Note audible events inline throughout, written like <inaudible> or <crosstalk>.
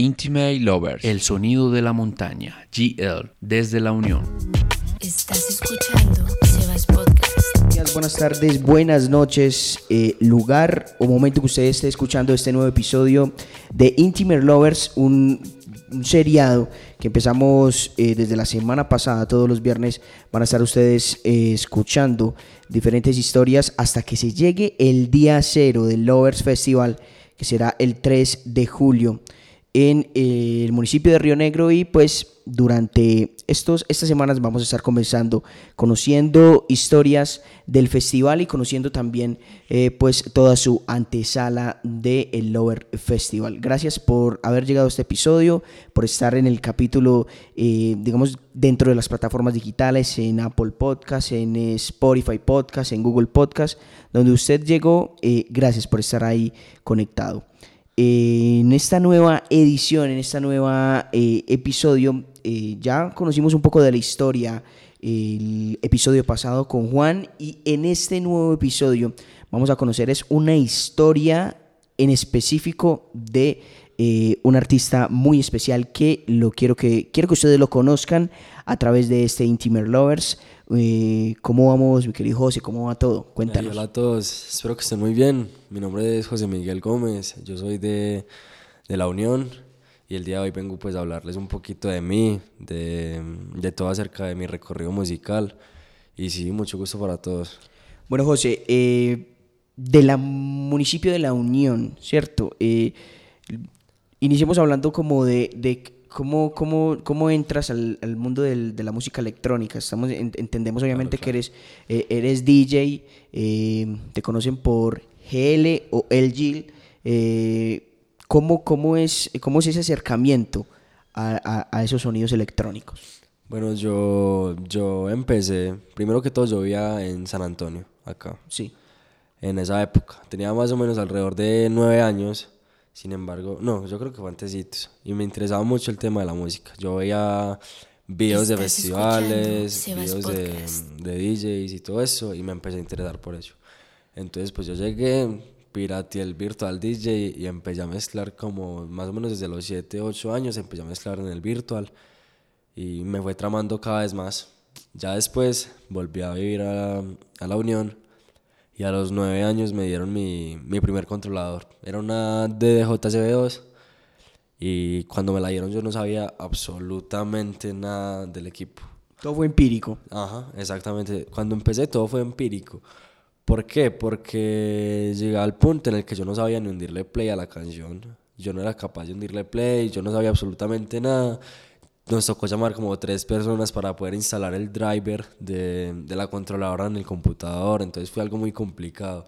Intimate Lovers. El sonido de la montaña. GL. Desde la Unión. Estás escuchando Sebas Podcast. Buenas tardes, buenas noches, eh, lugar o momento que usted esté escuchando este nuevo episodio de Intimate Lovers, un, un seriado que empezamos eh, desde la semana pasada, todos los viernes van a estar ustedes eh, escuchando diferentes historias hasta que se llegue el día cero del Lovers Festival, que será el 3 de julio en eh, el municipio de Río Negro y pues durante estos, estas semanas vamos a estar conversando, conociendo historias del festival y conociendo también eh, pues toda su antesala del Lover Festival. Gracias por haber llegado a este episodio, por estar en el capítulo, eh, digamos, dentro de las plataformas digitales, en Apple Podcast, en Spotify Podcast, en Google Podcast, donde usted llegó. gracias por estar ahí conectado en esta nueva edición, en esta nueva eh, episodio, eh, ya conocimos un poco de la historia el episodio pasado con Juan y en este nuevo episodio vamos a conocer es una historia en específico de eh, un artista muy especial que lo quiero que quiero que ustedes lo conozcan a través de este Intimer Lovers. Eh, ¿Cómo vamos, mi querido José? ¿Cómo va todo? Cuéntanos. hola a todos, espero que estén muy bien. Mi nombre es José Miguel Gómez, yo soy de, de La Unión y el día de hoy vengo pues a hablarles un poquito de mí, de, de todo acerca de mi recorrido musical y sí, mucho gusto para todos. Bueno, José, eh, de la municipio de La Unión, ¿cierto? Eh, iniciemos hablando como de, de ¿Cómo, cómo, cómo entras al, al mundo del, de la música electrónica? Estamos, entendemos obviamente que eres, eh, eres DJ, eh, te conocen por GL o LG. Eh, ¿cómo, cómo, es, ¿Cómo es ese acercamiento a, a, a, esos sonidos electrónicos? Bueno, yo, yo empecé, primero que todo yo vivía en San Antonio, acá. Sí. En esa época. Tenía más o menos alrededor de nueve años sin embargo, no, yo creo que fue antesitos. Y me interesaba mucho el tema de la música. Yo veía videos de festivales, videos de, de, DJs y todo eso, y me empecé a interesar por eso. Entonces, pues yo llegué, pirateé el virtual DJ y empecé a mezclar como más o menos desde los 7, 8 años, empecé a mezclar en el virtual y me fue tramando cada vez más. Ya después volví a vivir a, a la Unión y a los nueve años me dieron mi, mi primer controlador. Era una DDJ-CB2 y cuando me la dieron yo no sabía absolutamente nada del equipo. Todo fue empírico. Ajá, exactamente. Cuando empecé todo fue empírico. ¿Por qué? Porque llegué al punto en el que yo no sabía ni hundirle play a la canción. Yo no era capaz de hundirle play, yo no sabía absolutamente nada nos tocó llamar como tres personas para poder instalar el driver de, de, la controladora en el computador, entonces fue algo muy complicado.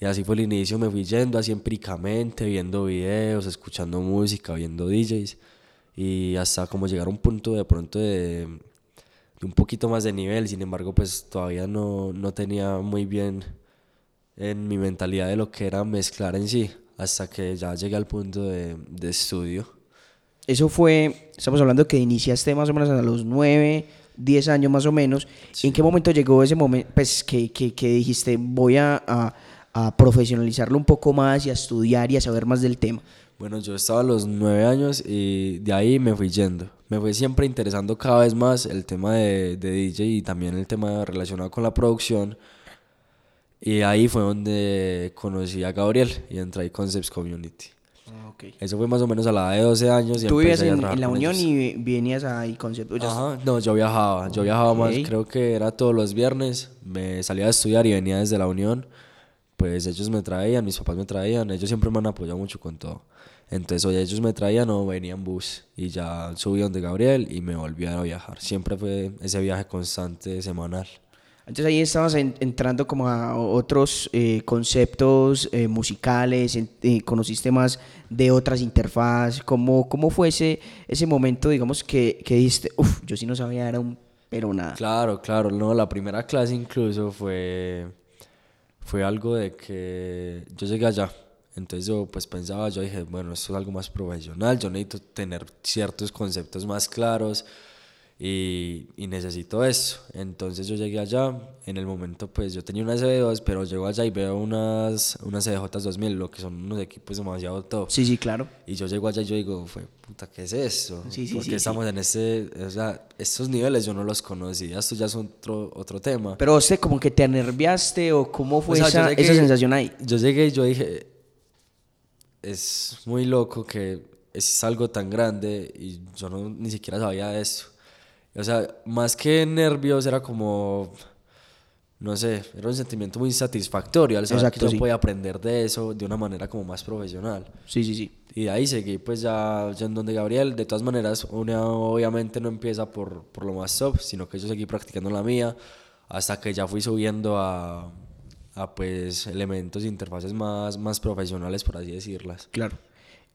Y así fue el inicio, me fui yendo así empíricamente, viendo videos, escuchando música, viendo DJs, y hasta como llegar a un punto de pronto de, de un poquito más de nivel, sin embargo pues todavía no, no tenía muy bien en mi mentalidad de lo que era mezclar en sí, hasta que ya llegué al punto de, de estudio eso fue, estamos hablando que iniciaste más o menos a los 9, 10 años más o menos. Sí. ¿En qué momento llegó ese momento, pues que, que, que dijiste voy a, a, a, profesionalizarlo un poco más y a estudiar y a saber más del tema? Bueno, yo estaba a los 9 años y de ahí me fui yendo. Me fue siempre interesando cada vez más el tema de, de DJ y también el tema relacionado con la producción. Y ahí fue donde conocí a Gabriel y entré a Concepts Community. Okay. Eso fue más o menos a la edad de 12 años. Y ¿Tú vivías en, en, la Unión y venías ahí con Ajá, no, yo viajaba. Yo viajaba okay. más, creo que era todos los viernes. Me salía a estudiar y venía desde la Unión. Pues ellos me traían, mis papás me traían. Ellos siempre me han apoyado mucho con todo. Entonces, oye, ellos me traían o venía en bus. Y ya subí donde Gabriel y me volví a viajar. Siempre fue ese viaje constante, semanal. Entonces ahí estabas en, entrando como a otros eh, conceptos eh, musicales, en, eh, conociste más de otras interfaces, ¿cómo, cómo fue ese, ese momento, digamos, que, que dijiste, uff, yo sí no sabía, era un pero nada? Claro, claro, no, la primera clase incluso fue, fue algo de que yo llegué allá, entonces yo pues pensaba, yo dije, bueno, esto es algo más profesional, yo necesito tener ciertos conceptos más claros, y, y necesito eso. Entonces yo llegué allá, en el momento pues yo tenía una CB2, pero llego allá y veo unas, unas CDJ 2000, lo que son unos equipos demasiado top. Sí, sí, claro. Y yo llego allá y yo digo, fue, puta, ¿qué es eso? Sí, sí, ¿Por qué sí, estamos en ese, o sea, estos niveles yo no los conocía, esto ya es otro, otro tema. Pero usted como que te anerviaste o cómo fue O sea, yo esa, llegué- esa sensación ahí. Yo llegué y yo dije, es muy loco que es algo tan grande y yo no, ni siquiera sabía de eso. O sea, más que nervios era como, no sé, era un sentimiento muy satisfactorio al saber Exacto, que yo sí. podía aprender de eso de una manera como más profesional. Sí, sí, sí. Y de ahí seguí pues ya, ya en donde Gabriel, de todas maneras, uno obviamente no empieza por, por lo más top, sino que yo seguí practicando la mía hasta que ya fui subiendo a, a pues elementos, interfaces más, más profesionales, por así decirlas. Claro.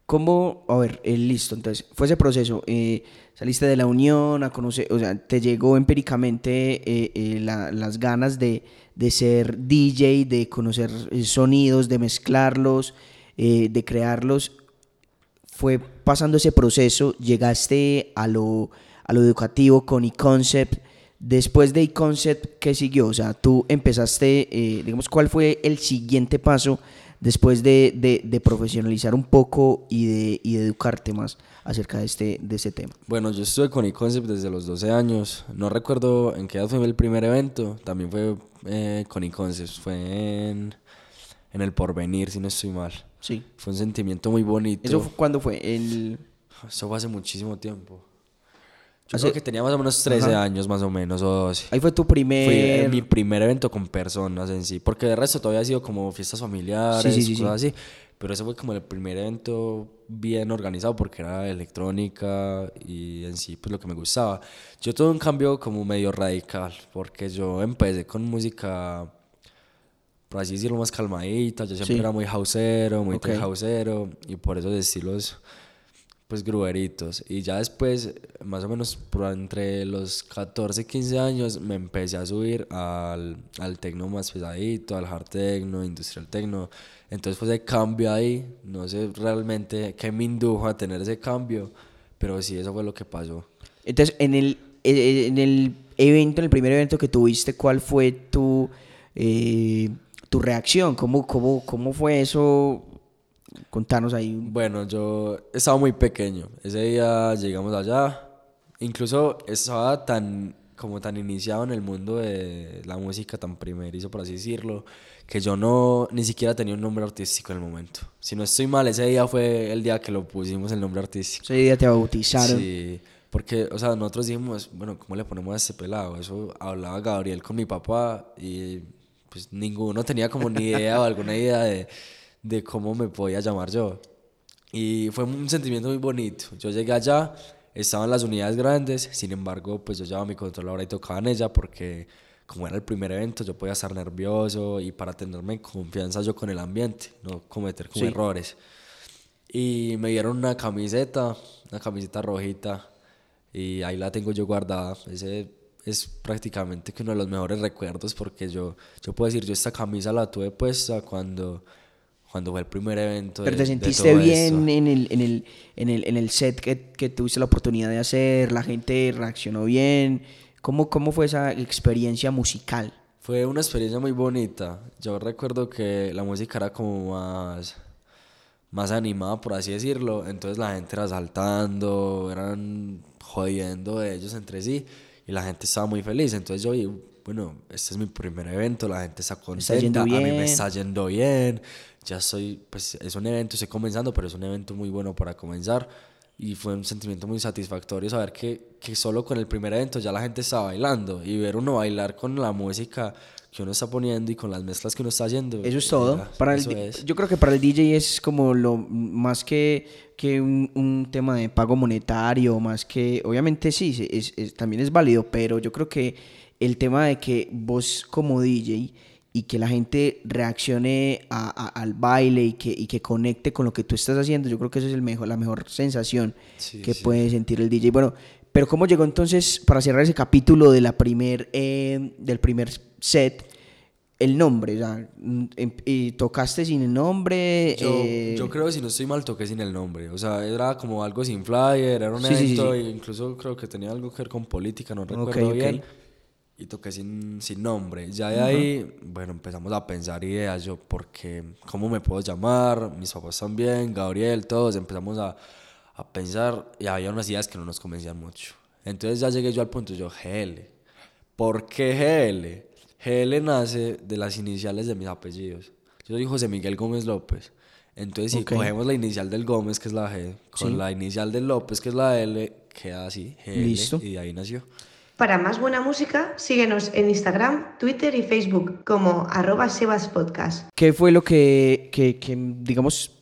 ¿Cómo, a ver, eh, listo, entonces, fue ese proceso, eh, saliste de la unión a conocer, o sea, te llegó empíricamente eh, eh, la- las ganas de, de ser DJ, de conocer eh, sonidos, de mezclarlos, eh, de crearlos, fue pasando ese proceso, llegaste a lo, a lo educativo con eConcept. Después de eConcept, ¿qué siguió? O sea, tú empezaste, digamos, ¿cuál fue el siguiente paso después de, de- de profesionalizar un poco y de, y de educarte más acerca de este, de este tema? Bueno, yo estuve con eConcept desde los 12 años. No recuerdo en qué edad fue el primer evento. También fue eh, con eConcept. Fue en, en el Porvenir, si no estoy mal. Sí. Fue un sentimiento muy bonito. ¿Eso fu- cuándo fue? El... Eso fue hace muchísimo tiempo. Yo Hace- creo que tenía más o menos 13 Ajá. años, más o menos, o 12. Ahí fue tu primer... mi primer evento con personas en sí, porque de resto todavía ha sido como fiestas familiares, Sí, sí, sí, cosas así. Pero ese fue como el primer evento bien organizado porque era electrónica y en sí pues lo que me gustaba. Yo tuve un cambio como medio radical porque yo empecé con música, por así decirlo, más calmadita. Yo siempre era muy houseero, muy Ok. tech houseero y por esos estilos pues grueritos. Y ya después, más o menos por entre los 14 y 15 años, me empecé a subir al, al tecno más pesadito, al hard techno, industrial techno. Entonces fue ese cambio ahí. No sé realmente qué me indujo a tener ese cambio, pero sí, eso fue lo que pasó. Entonces, en el, eh, en el evento, en el primer evento que tuviste, ¿cuál fue tu, eh, tu reacción? ¿Cómo, cómo, ¿Cómo fue eso? Contanos ahí. Bueno, yo estaba muy pequeño. Ese día llegamos allá. Incluso estaba tan como tan iniciado en el mundo de la música tan primerizo, por así decirlo, que yo no ni siquiera tenía un nombre artístico en el momento. Si no estoy mal, ese día fue el día que lo pusimos el nombre artístico. Ese día te bautizaron. Sí, porque, o sea, nosotros dijimos, bueno, ¿cómo le ponemos a este pelado? Eso hablaba Gabriel con mi papá y pues ninguno tenía como ni idea o alguna idea de, de cómo me podía llamar yo. Y fue un sentimiento muy bonito. Yo llegué allá, estaban las unidades grandes, sin embargo, pues yo llevaba mi controladora y tocaba en ella porque como era el primer evento, yo podía estar nervioso y para tenerme en confianza yo con el ambiente, no cometer como Sí. errores. Y me dieron una camiseta, una camiseta rojita, y ahí la tengo yo guardada. Ese es prácticamente que uno de los mejores recuerdos porque yo, yo puedo decir, yo esta camisa la tuve puesta cuando, cuando fue el primer evento. Pero de- te sentiste bien en el, en, el, en, el, en el set que, que tuviste la oportunidad de hacer, la gente reaccionó bien. ¿Cómo, cómo fue esa experiencia musical? Fue una experiencia muy bonita. Yo recuerdo que la música era como más, más animada, por así decirlo. Entonces la gente era saltando, eran jodiendo ellos entre sí y la gente estaba muy feliz. Entonces yo vi, bueno, este es mi primer evento, la gente está contenta, yendo a mí bien. me está yendo bien. Ya estoy, pues es un evento, estoy comenzando, pero es un evento muy bueno para comenzar. Y fue un sentimiento muy satisfactorio saber que, que solo con el primer evento ya la gente estaba bailando y ver uno bailar con la música que uno está poniendo y con las mezclas que uno está haciendo. Eso es todo. Para el es. Yo creo que para el DJ es como lo más que, que un, un tema de pago monetario, más que, obviamente sí, sí, es- es- también es válido, pero yo creo que el tema de que vos como DJ y que la gente reaccione a- a- al baile y que, y que conecte con lo que tú estás haciendo, yo creo que esa es el mejor, la mejor sensación Sí, que sí. puede sentir el DJ. Bueno, pero ¿cómo llegó entonces, para cerrar ese capítulo de la primer, eh, del primer set, el nombre, o sea, mm, em- y tocaste sin el nombre. Yo, eh, yo creo, si no estoy mal, toqué sin el nombre. O sea, era como algo sin flyer, era un Sí, evento, sí. e incluso creo que tenía algo que ver con política, no recuerdo bien. Y toqué sin, sin nombre. Ya de ahí, bueno, empezamos a pensar ideas. Yo, porque, ¿cómo me puedo llamar? Mis papás también, Gabriel, todos. Empezamos a, a pensar y había unas ideas que no nos convencían mucho. Entonces ya llegué yo al punto, yo, GL. ¿Por qué GL? GL nace de las iniciales de mis apellidos. Yo soy José Miguel Gómez López. Entonces, si Ok. cogemos la inicial del Gómez, que es la G, con Sí. la inicial del López, que es la L, queda así, GL. Listo. Y de ahí nació. Para más buena música, síguenos en Instagram, Twitter y Facebook como arroba sebaspodcast. ¿Qué fue lo que, que, que, digamos,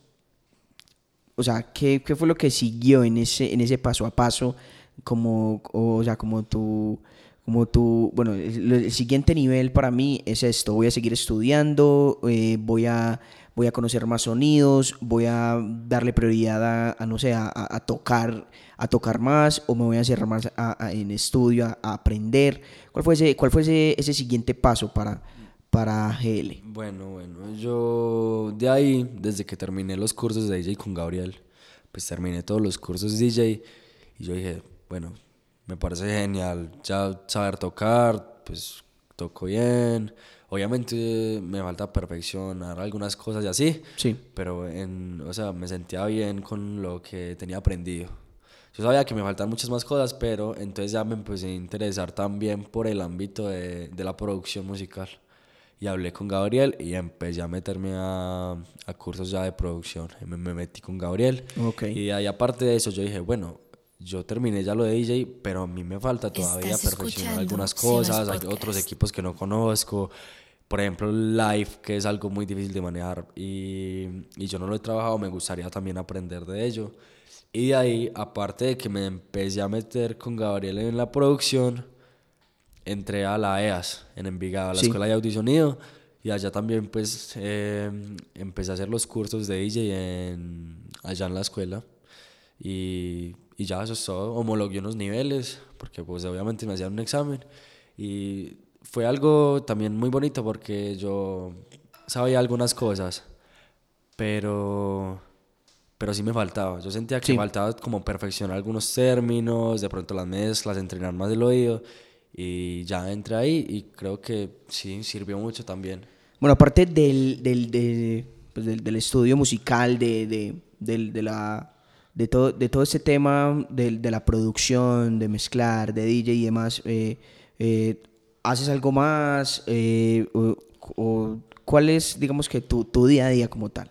o sea, ¿qué, qué fue lo que siguió en ese, en ese paso a paso? Como, o, sea, como tu, como tu, bueno, el, siguiente nivel para mí es esto, voy a seguir estudiando, eh, voy a, voy a conocer más sonidos, voy a darle prioridad a, a, no sé, a, tocar, a tocar más, o me voy a hacer más a- en estudio, a, aprender. ¿Cuál fue ese, cuál fue ese, ese siguiente paso para, para GL? Bueno, bueno, yo de ahí, desde que terminé los cursos de DJ con Gabriel, pues terminé todos los cursos DJ y yo dije, bueno, me parece genial ya saber tocar, pues toco bien, obviamente me falta perfeccionar algunas cosas y así, Sí. pero en, o sea, me sentía bien con lo que tenía aprendido. Yo sabía que me faltan muchas más cosas, pero entonces ya me empecé a interesar también por el ámbito de, de la producción musical. Y hablé con Gabriel y empecé a meterme a, a cursos ya de producción. Me, me metí con Gabriel. Y ahí aparte de eso yo dije, bueno, yo terminé ya lo de DJ, pero a mí me falta todavía perfeccionar algunas cosas, hay otros equipos que no conozco. Por ejemplo, live, que es algo muy difícil de manejar y, y yo no lo he trabajado, me gustaría también aprender de ello. Y de ahí, aparte de que me empecé a meter con Gabriel en la producción, entré a la EAS en Envigado, a la Sí. Escuela de Sonido, y allá también pues eh, empecé a hacer los cursos de DJ en, allá en la escuela. Y, y ya eso es todo, homologué unos niveles, porque pues obviamente me hacían un examen. Y fue algo también muy bonito porque yo sabía algunas cosas, pero, pero sí me faltaba. Yo sentía que Sí. faltaba como perfeccionar algunos términos, de pronto las mezclas, entrenar más el oído. Y ya entré ahí y creo que sí, sirvió mucho también. Bueno, aparte del, del, de- pues, del, del estudio musical, de, de, del- de la, de, todo, de todo este tema del- de, la producción, de mezclar, de DJ y demás, eh, eh, ¿haces algo más? Eh, o, ¿Cuál es, digamos que, tu, tu día a día como tal?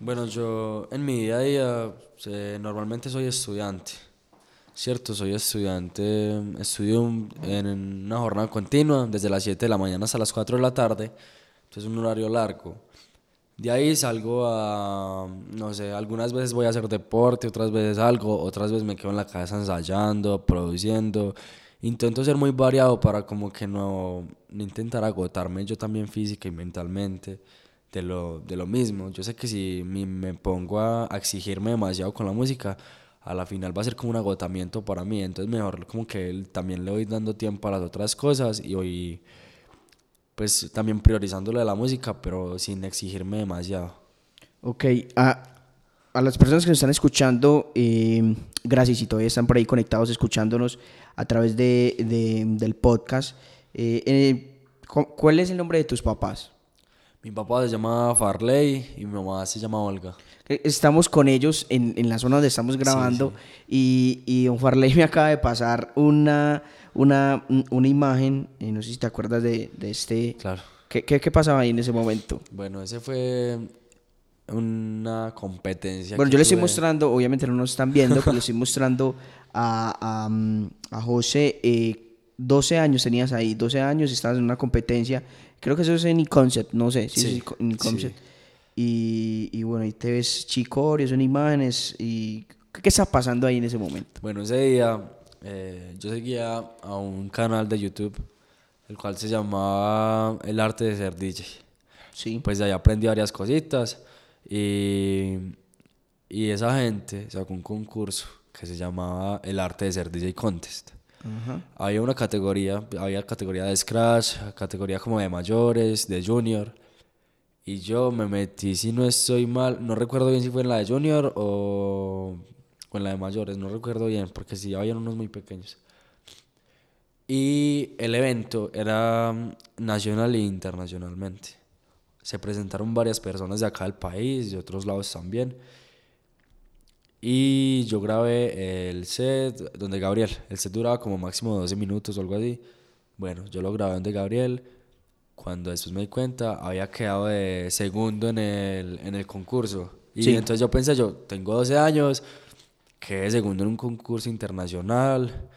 Bueno, yo en mi día a día eh, normalmente soy estudiante, ¿cierto? Soy estudiante, estudio en una jornada continua desde las 7 de la mañana hasta las 4 de la tarde, entonces es un horario largo. De ahí salgo a, no sé, algunas veces voy a hacer deporte, otras veces algo, otras veces me quedo en la casa ensayando, produciendo. Intento ser muy variado para como que no, intentar agotarme yo también física y mentalmente de lo, de lo mismo. Yo sé que si me pongo a, exigirme demasiado con la música, a la final va a ser como un agotamiento para mí. Entonces mejor como que también le voy dando tiempo a las otras cosas y voy pues también priorizando lo de la música, pero sin exigirme demasiado. Ok, a, a las personas que nos están escuchando, eh, gracias y todavía están por ahí conectados escuchándonos a través de, de- del podcast. eh, eh, cu- ¿Cuál es el nombre de tus papás? Mi papá se llama Farley y mi mamá se llama Olga. Estamos con ellos en, en la zona donde estamos grabando Y, y don Farley me acaba de pasar una, una, una imagen, eh, no sé si te acuerdas de, de este... Claro. ¿Qué, qué, qué pasaba ahí en ese momento? Bueno, ese fue una competencia. Bueno, yo le estoy tuve. mostrando, obviamente no nos están viendo, pero le estoy mostrando a, a, mm, a José. eh, 12 años tenías ahí, 12 años, estabas en una competencia. Creo que eso es en E-Concept, no sé, sí, Sí, en E-Concept. sí. Y, y bueno, ahí te ves chicorios, son imágenes. y ¿Qué, qué está pasando ahí en ese momento? Bueno, ese día eh, yo seguía a un canal de YouTube, el cual se llamaba El Arte de Ser DJ. Sí. Pues de ahí aprendí varias cositas y, y esa gente sacó un concurso que se llamaba El Arte de Ser DJ Contest. había una categoría, había categoría de scratch, categoría como de mayores, de junior. Y yo me metí, si no estoy mal, no recuerdo bien si fue en la de junior o, en la de mayores, no recuerdo bien, porque sí, habían unos muy pequeños. Y el evento era mm, nacional e internacionalmente. Se presentaron varias personas de acá del país, de otros lados también. Y yo grabé el set donde Gabriel, el set duraba como máximo 12 minutos o algo así. Bueno, yo lo grabé donde Gabriel. Cuando después me di cuenta, había quedado de segundo en el, en el concurso. Y Sí. entonces yo pensé, yo tengo 12 años, quedé segundo en un concurso internacional,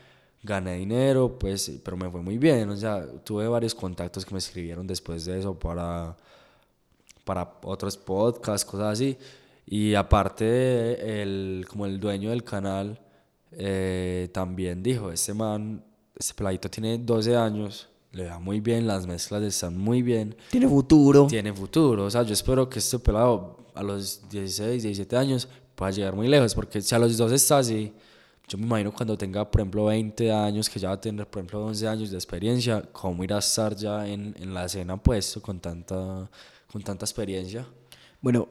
gané dinero, pues, pero me fue muy bien. O sea, tuve varios contactos que me escribieron después de eso para, para otros podcasts, cosas así. Y aparte, el, como el dueño del canal eh, también dijo, este man, este peladito tiene 12 años, le va muy bien, las mezclas están muy bien, Tiene futuro. tiene futuro. O sea, yo espero que este pelado a los 16, 17 años pueda llegar muy lejos, porque si a los 12 está así, yo me imagino cuando tenga, por ejemplo, 20 años, que ya va a tener, por ejemplo, 11 años de experiencia, cómo irá a estar ya en, en la escena puesto con tanta, con tanta experiencia. Bueno,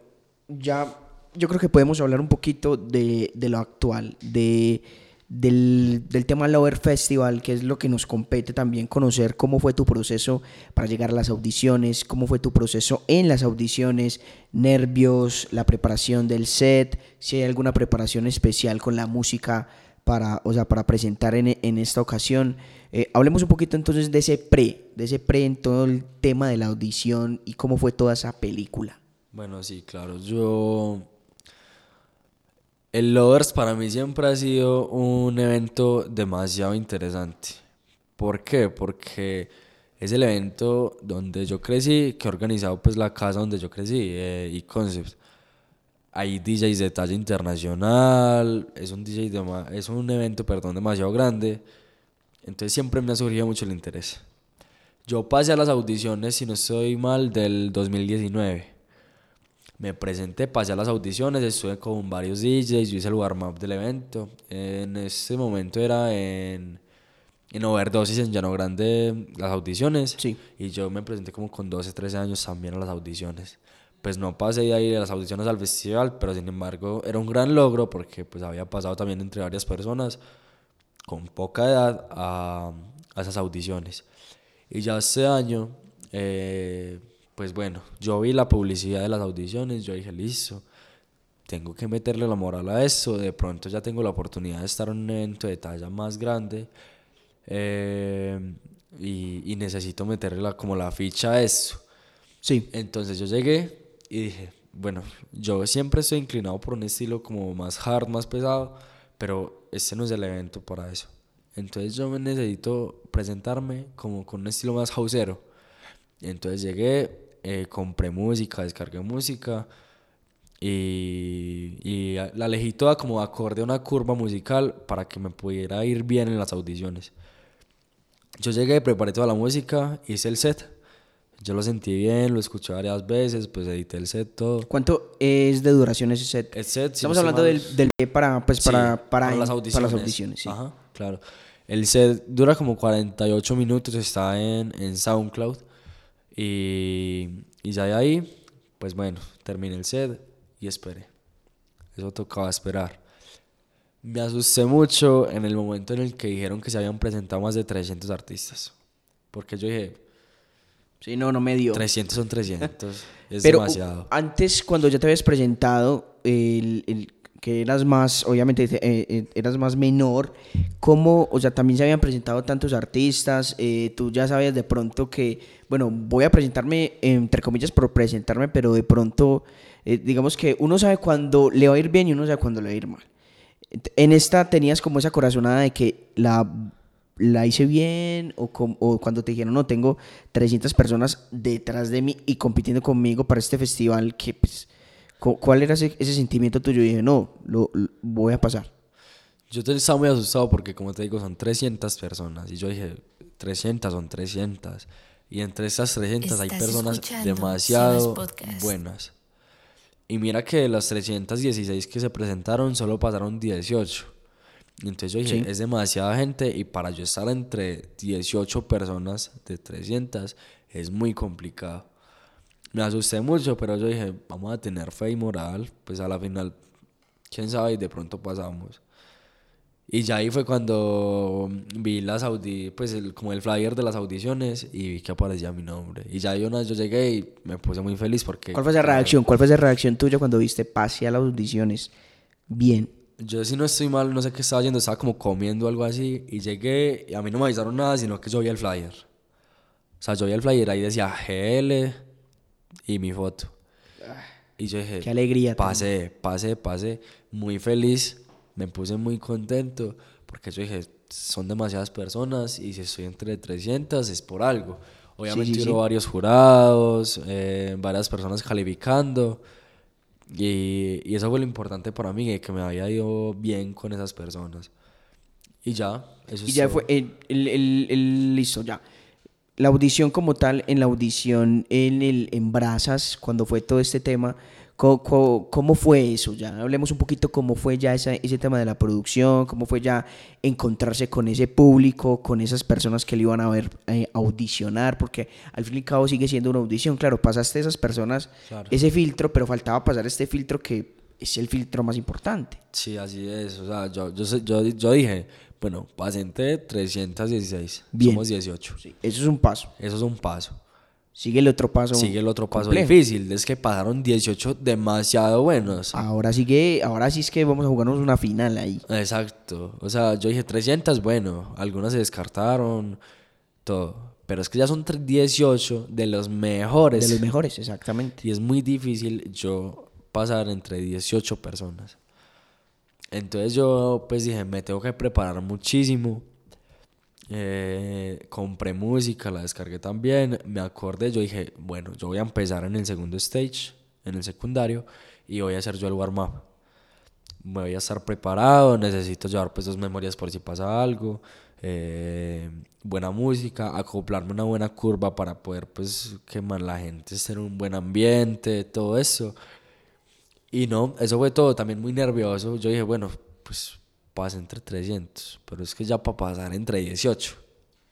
ya yo creo que podemos hablar un poquito de, de lo actual, de, del, del tema Lover Festival, que es lo que nos compete también conocer cómo fue tu proceso para llegar a las audiciones, cómo fue tu proceso en las audiciones, nervios, la preparación del set, si hay alguna preparación especial con la música para, o sea, para presentar en, en esta ocasión. Eh, hablemos un poquito entonces de ese pre, de ese pre en todo el tema de la audición y cómo fue toda esa película. Bueno, sí, claro. Yo. El Lovers para mí siempre ha sido un evento demasiado interesante. ¿Por qué? Porque es el evento donde yo crecí, que he organizado pues la casa donde yo crecí, eh, y Concepts. Hay DJs de talla internacional, es un DJ dema- es un evento, perdón, demasiado grande. Entonces siempre me ha surgido mucho el interés. Yo pasé a las audiciones, si no estoy mal, del 2019. Me presenté, pasé a las audiciones, estuve con varios DJs, yo hice el warm-up del evento. En ese momento era en, en Overdosis, en Llano Grande, las audiciones. Sí. Y yo me presenté como con 12, 13 años también a las audiciones. Pues no pasé de ahí a las audiciones al festival, pero sin embargo era un gran logro porque pues había pasado también entre varias personas con poca edad a, a esas audiciones. Y ya este año, eh, pues bueno, yo vi la publicidad de las audiciones, yo dije, listo, tengo que meterle la moral a eso, de pronto ya tengo la oportunidad de estar en un evento de talla más grande eh, y, y necesito meterle la- como la ficha a eso. Sí. Entonces yo llegué y dije, bueno, yo siempre estoy inclinado por un estilo como más hard, más pesado, pero este no es el evento para eso. Entonces yo me necesito presentarme como con un estilo más houseero. Entonces llegué, eh, compré música, descargué música y, y la elegí toda como acorde a una curva musical para que me pudiera ir bien en las audiciones. Yo llegué, preparé toda la música, hice el set. Yo lo sentí bien, lo escuché varias veces, pues edité el set todo. ¿Cuánto es de duración ese set? El set, Estamos hablando del, del para, pues, sí, para, para, las para audiciones. las audiciones. sí. Ajá, claro. El set dura como 48 minutos, está en, en SoundCloud. Y, y ya de ahí, pues bueno, terminé el set y esperé. Eso tocaba esperar. Me asusté mucho en el momento en el que dijeron que se habían presentado más de 300 artistas. Porque yo dije, Sí, no, no me dio. 300 son 300, <laughs> es Pero demasiado. antes, cuando ya te habías presentado, el, el- que eras más, obviamente, eh, eh, eras más menor, ¿cómo, o sea, también se habían presentado tantos artistas? eh, tú ya sabías de pronto que, bueno, voy a presentarme, entre comillas, por presentarme, pero de pronto, digamos que uno sabe cuándo le va a ir bien y uno sabe cuándo le va a ir mal. En esta tenías como esa corazonada de que la, la hice bien o, com- o cuando te dijeron, no, tengo 300 personas detrás de mí y compitiendo conmigo para este festival, que pues, ¿cuál era ese, ese sentimiento tuyo? Y dije, no, lo, lo- voy a pasar. Yo estaba muy asustado porque, como te digo, son 300 personas. Y yo dije, 300 son 300. Y entre esas 300 hay personas demasiado buenas. Y mira que de las 316 que se presentaron, solo pasaron 18. Y entonces yo dije, Sí. es demasiada gente y para yo estar entre 18 personas de 300 es muy complicado. Me asusté mucho, pero yo dije, vamos a tener fe y moral, pues a la final, quién sabe, y de pronto pasamos. Y ya ahí fue cuando vi las audi pues el, como el flyer de las audiciones y vi que aparecía mi nombre. Y ya vez yo llegué y me puse muy feliz porque... ¿Cuál fue esa reacción? ¿Cuál fue esa reacción tuya cuando viste pase a las audiciones? Bien. Yo si no estoy mal, no sé qué estaba haciendo, estaba como comiendo algo así y llegué y a mí no me avisaron nada, sino que yo vi el flyer. O sea, yo vi el flyer ahí decía GL y mi foto. Y yo dije, Qué alegría. pasé, pasé, pasé, muy feliz, me puse muy contento porque yo dije, son demasiadas personas y si estoy entre 300 es por algo. Obviamente sí, hubo sí. varios jurados, eh, varias personas calificando y, y eso fue lo importante para mí, que me había ido bien con esas personas. Y ya, eso Y ya fue, el, el- el- el- listo, ya. La audición como tal, en la audición en, el, en Brazas, cuando fue todo este tema, co- ¿cómo, fue eso? Ya hablemos un poquito cómo fue ya esa- ese tema de la producción, cómo fue ya encontrarse con ese público, con esas personas que le iban a ver eh, audicionar, porque al fin y al cabo sigue siendo una audición. Claro, pasaste esas personas, Claro. ese filtro, pero faltaba pasar este filtro que es el filtro más importante. Sí, así es. O sea, yo, yo, yo, yo dije, bueno, pasé entre 316. Bien. Somos 18. Eso es un paso. Eso es un paso. Sigue el otro paso. Sigue el otro paso complejo. difícil. Es que pasaron 18 demasiado buenos. Ahora sigue, ahora sí es que vamos a jugarnos una final ahí. Exacto. O sea, yo dije 300, bueno, algunas se descartaron, todo. Pero es que ya son tre- 18 de los mejores. De los mejores, exactamente. Y es muy difícil yo pasar entre 18 personas. Entonces yo pues dije, me tengo que preparar muchísimo. Eh, compré música, la descargué también. Me acordé, yo dije, bueno, yo voy a empezar en el segundo stage, en el secundario, y voy a hacer yo el warm-up. Me voy a estar preparado, necesito llevar pues dos memorias por si pasa algo, eh, buena música, acoplarme una buena curva para poder pues quemar la gente, en un buen ambiente, todo eso. Y no, eso fue todo, también muy nervioso. Yo dije, bueno, pues pasé entre 300, pero es que ya para pasar entre 18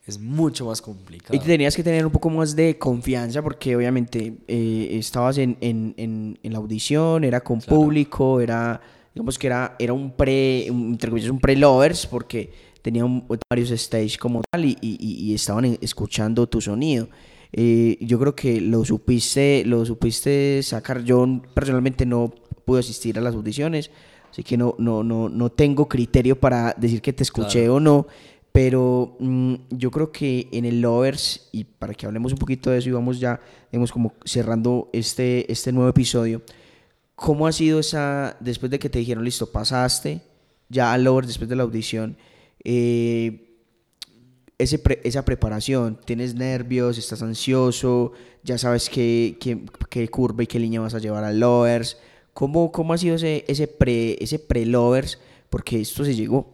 es mucho más complicado. Y te tenías que tener un poco más de confianza porque obviamente eh, estabas en, en- en- en la audición, era con público, era, digamos que era, era un pre, un, entre comillas, un pre-lovers porque tenían varios stage como tal y, y- estaban escuchando tu sonido. Eh, yo creo que lo supiste, lo supiste sacar. Yo personalmente no pude asistir a las audiciones, así que no, no, no, no tengo criterio para decir que te escuché Claro. o no. Pero mm, yo creo que en el Lovers, y para que hablemos un poquito de eso y vamos ya, digamos, como cerrando este, este nuevo episodio, ¿cómo ha sido esa, después de que te dijeron, listo, pasaste ya al Lovers después de la audición, eh, ese pre- esa preparación, tienes nervios, estás ansioso, ya sabes qué, qué, qué curva y qué línea vas a llevar al Lovers, ¿cómo, cómo ha sido ese, ese pre, ese pre-Lovers? Porque esto se llegó.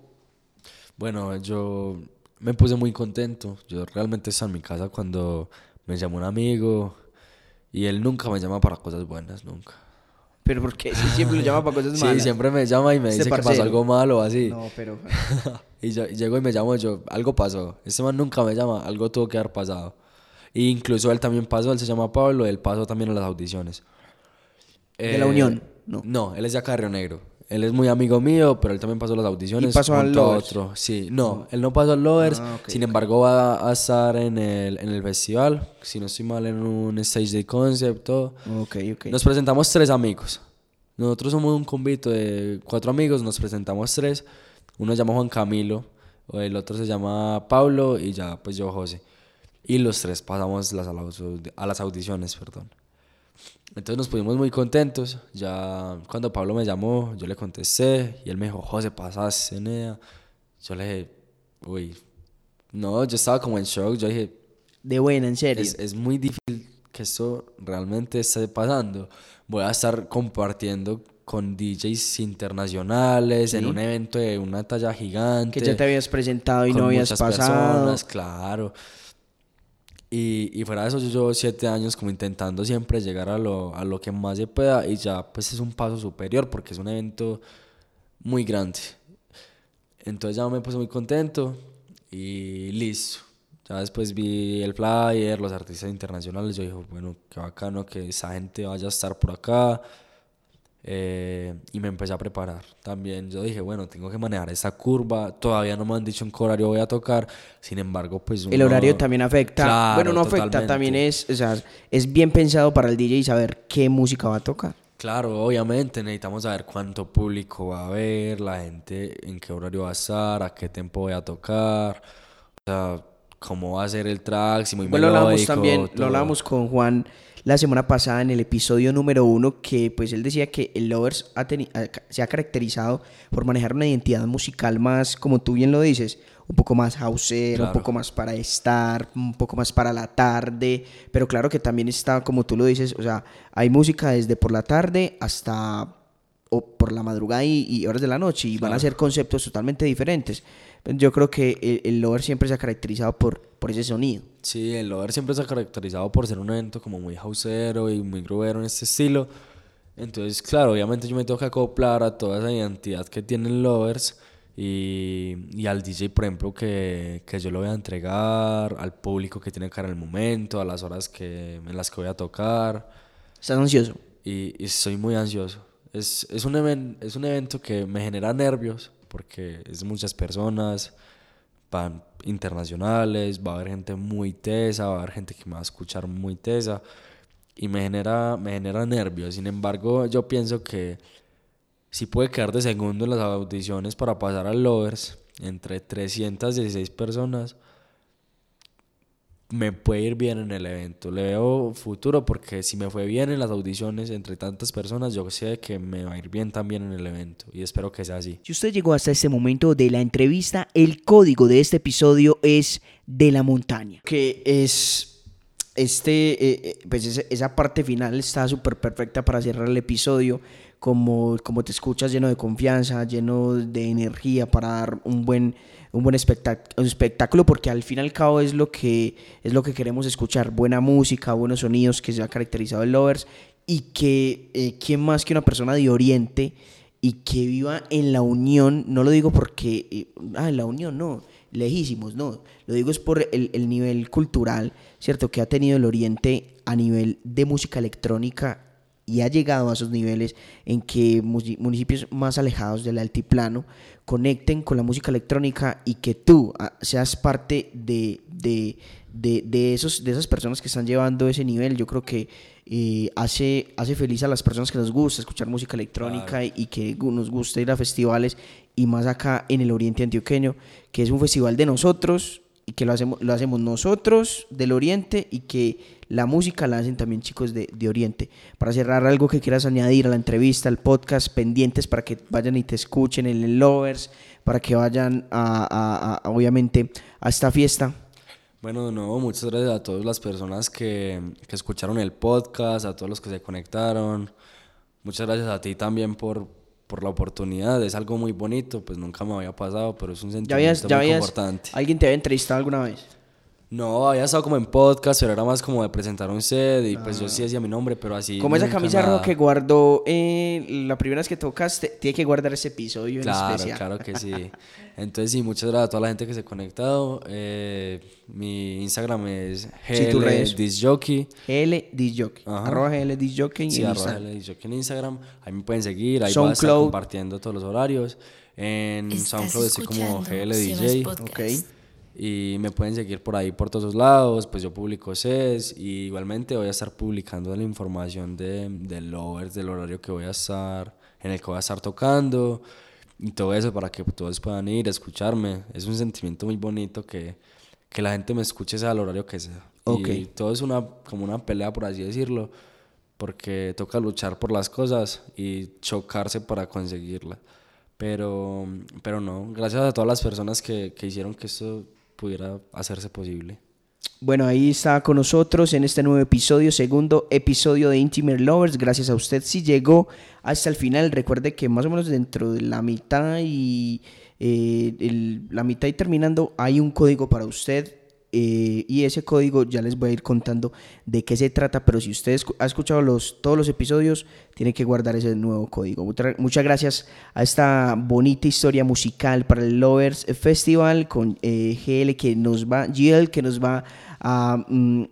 Bueno, yo me puse muy contento. Yo realmente estaba en mi casa cuando me llamó un amigo y él nunca me llama para cosas buenas, nunca. Pero porque si siempre lo llama para cosas <laughs> malas. Sí, siempre me llama y me Este dice que pasó parcero. algo malo o así. No, pero. <laughs> y yo y llego y me llamo yo, algo pasó. Este man nunca me llama, algo tuvo que haber pasado. E incluso él también pasó, él se llama Pablo, él pasó también a las audiciones. ¿De la Unión? No. No, él es de acá de Río Negro. Él es muy amigo mío, pero él también pasó las audiciones. ¿Y pasó al Lovers? otro. Sí, no, él no pasó al Lovers. Ah, sin embargo, va a estar en el, en el festival. Si no estoy mal, en un stage de concept, todo. Ok, ok. Nos presentamos tres amigos. Nosotros somos un convito de cuatro amigos, nos presentamos tres. Uno se llama Juan Camilo, el otro se llama Pablo y ya pues yo José. Y los tres pasamos las, a las audiciones, perdón. Entonces nos pusimos muy contentos. Ya cuando Pablo me llamó, yo le contesté y él me dijo, José, pasaste, nea. Yo le dije, uy, no, yo estaba como en shock. Yo dije, De buena, en serio. es, es muy difícil que esto realmente esté pasando. Voy a estar compartiendo con DJs internacionales en Sí. un evento de una talla gigante. que ya te habías presentado y no habías pasado. personas, claro. Y, y fuera de eso, yo llevo siete años como intentando siempre llegar a lo, a lo que más se pueda y ya pues es un paso superior porque es un evento muy grande. Entonces ya me puse muy contento y listo. Ya después vi el flyer, los artistas internacionales. Yo dije, bueno, qué bacano que esa gente vaya a estar por acá. Eh, y me empecé a preparar también. Yo dije, bueno, tengo que manejar esa curva. Todavía no me han dicho en qué horario voy a tocar. Sin embargo, pues. El uno- horario también afecta. Claro, bueno, no afecta, totalmente. también es, o sea, es bien pensado para el DJ saber qué música va a tocar. Claro, obviamente necesitamos saber cuánto público va a haber, la gente en qué horario va a estar, a qué tiempo voy a tocar, o sea, cómo va a ser el track, si muy Bueno, lo hablamos también, lo todo. hablábamos con Juan la semana pasada en el episodio número uno, que pues él decía que el Lovers ha se ha caracterizado por manejar una identidad musical más, como tú bien lo dices, un poco más houseera, un Claro. poco más para estar, un poco más para la tarde, pero claro que también está, como tú lo dices, o sea, hay música desde por la tarde hasta o por la madrugada y, y horas de la noche y van a ser conceptos totalmente diferentes. Yo creo que el, el Lover siempre se ha caracterizado por, por ese sonido. Sí, el Lover siempre se ha caracterizado por ser un evento como muy houseero y muy grubero en este estilo. Entonces, claro, obviamente yo me tengo que acoplar a toda esa identidad que tienen Lovers y, y al DJ, por ejemplo, que, que yo lo voy a entregar, al público que tiene cara en el momento, a las horas que, en las que voy a tocar. ¿Estás ansioso? Y, y estoy muy ansioso. Es, es, un even- es un evento que me genera nervios porque es muchas personas, van internacionales, va a haber gente muy tesa, va a haber gente que me va a escuchar muy tesa y me genera, me genera nervios. Sin embargo, yo pienso que si puede quedar de segundo en las audiciones para pasar al Lovers entre 316 personas, me puede ir bien en el evento. Le veo futuro porque si me fue bien en las audiciones entre tantas personas, yo sé que me va a ir bien también en el evento y espero que sea así. Si usted llegó hasta este momento de la entrevista, el código de este episodio es de la montaña. Que es este, eh, eh, pues esa parte final está súper perfecta para cerrar el episodio. Como, como te escuchas lleno de confianza, lleno de energía para dar un buen, un buen espectáculo, porque al fin y al cabo es lo que, es lo que queremos escuchar. Buena música, buenos sonidos que se ha caracterizado el Lovers y que, eh, ¿quién más que una persona de Oriente? y que viva en la unión, no lo digo porque, eh, ah, en la unión, no, lejísimos, no, lo digo es por el nivel cultural, ¿cierto? Que ha tenido el Oriente a nivel de música electrónica y ha llegado a esos niveles en que municipios más alejados del altiplano conecten con la música electrónica y que tú ah, seas parte de, de, de, de esos, de esas personas que están llevando ese nivel, yo creo que eh, hace, hace feliz a las personas que nos gusta escuchar música electrónica y, y que nos gusta ir a festivales y más acá en el Oriente Antioqueño, que es un festival de nosotros y que lo hacemos, lo hacemos nosotros del Oriente y que la música la hacen también chicos de, de Oriente. Para cerrar, algo que quieras añadir a la entrevista, al podcast, pendientes para que vayan y te escuchen en el Lovers, para que vayan a, a- a- obviamente a esta fiesta. Bueno, no, muchas gracias a todas las personas que, que escucharon el podcast, a todos los que se conectaron. Muchas gracias a ti también por, por la oportunidad. Es algo muy bonito, pues nunca me había pasado, pero es un ¿Ya sentimiento habías, ya muy habías, importante. alguien te había entrevistado alguna vez? No, había estado como en podcast, pero era más como de presentar un set y pues yo sí decía mi nombre, pero así. Como esa camisa roja que guardó eh, la primera vez que tocaste, tiene que guardar ese episodio Claro, en especial. claro que sí. <laughs> Entonces, sí, muchas gracias a toda la gente que se ha conectado. Eh, mi Instagram es. GLDisjockey. GL Disjockey. Ajá. Arroba GL Disjockey Sí, en arroba Instagram. GLDisjockey en Instagram. Ahí me pueden seguir. Ahí voy a estar SoundCloud. compartiendo todos los horarios. En SoundCloud estoy como GLDJ. Podcast. Ok. Y me pueden seguir por ahí por todos lados. Pues yo publico SES. Y igualmente voy a estar publicando la información de, del Lovers, del horario que voy a estar, en el que voy a estar tocando. Y todo eso para que todos puedan ir a escucharme. Es un sentimiento muy bonito que, que la gente me escuche sea al horario que sea. Ok. Y todo es una, como una pelea, por así decirlo. Porque toca luchar por las cosas y chocarse para conseguirlas. Pero, pero no, gracias a todas las personas que, que hicieron que esto pudiera hacerse posible. Bueno, ahí está con nosotros en este nuevo episodio, segundo episodio de Intimate Lovers. Gracias a usted si llegó hasta el final. Recuerde que más o menos dentro de la mitad y eh, la mitad y terminando hay un código para usted. Eh, y ese código ya les voy a ir contando de qué se trata, pero si ustedes ha escuchado los, todos los episodios, tiene que guardar ese nuevo código. Muchas gracias a esta bonita historia musical para el Lovers Festival con eh, GL que nos va, GL que nos va a, mm,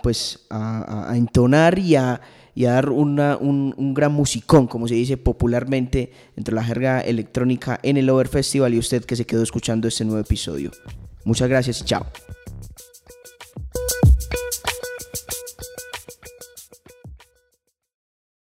pues, a, entonar y a a dar un, un, gran musicón, como se dice popularmente entre la jerga electrónica en el Over Festival y usted que se quedó escuchando este nuevo episodio. Muchas gracias chao.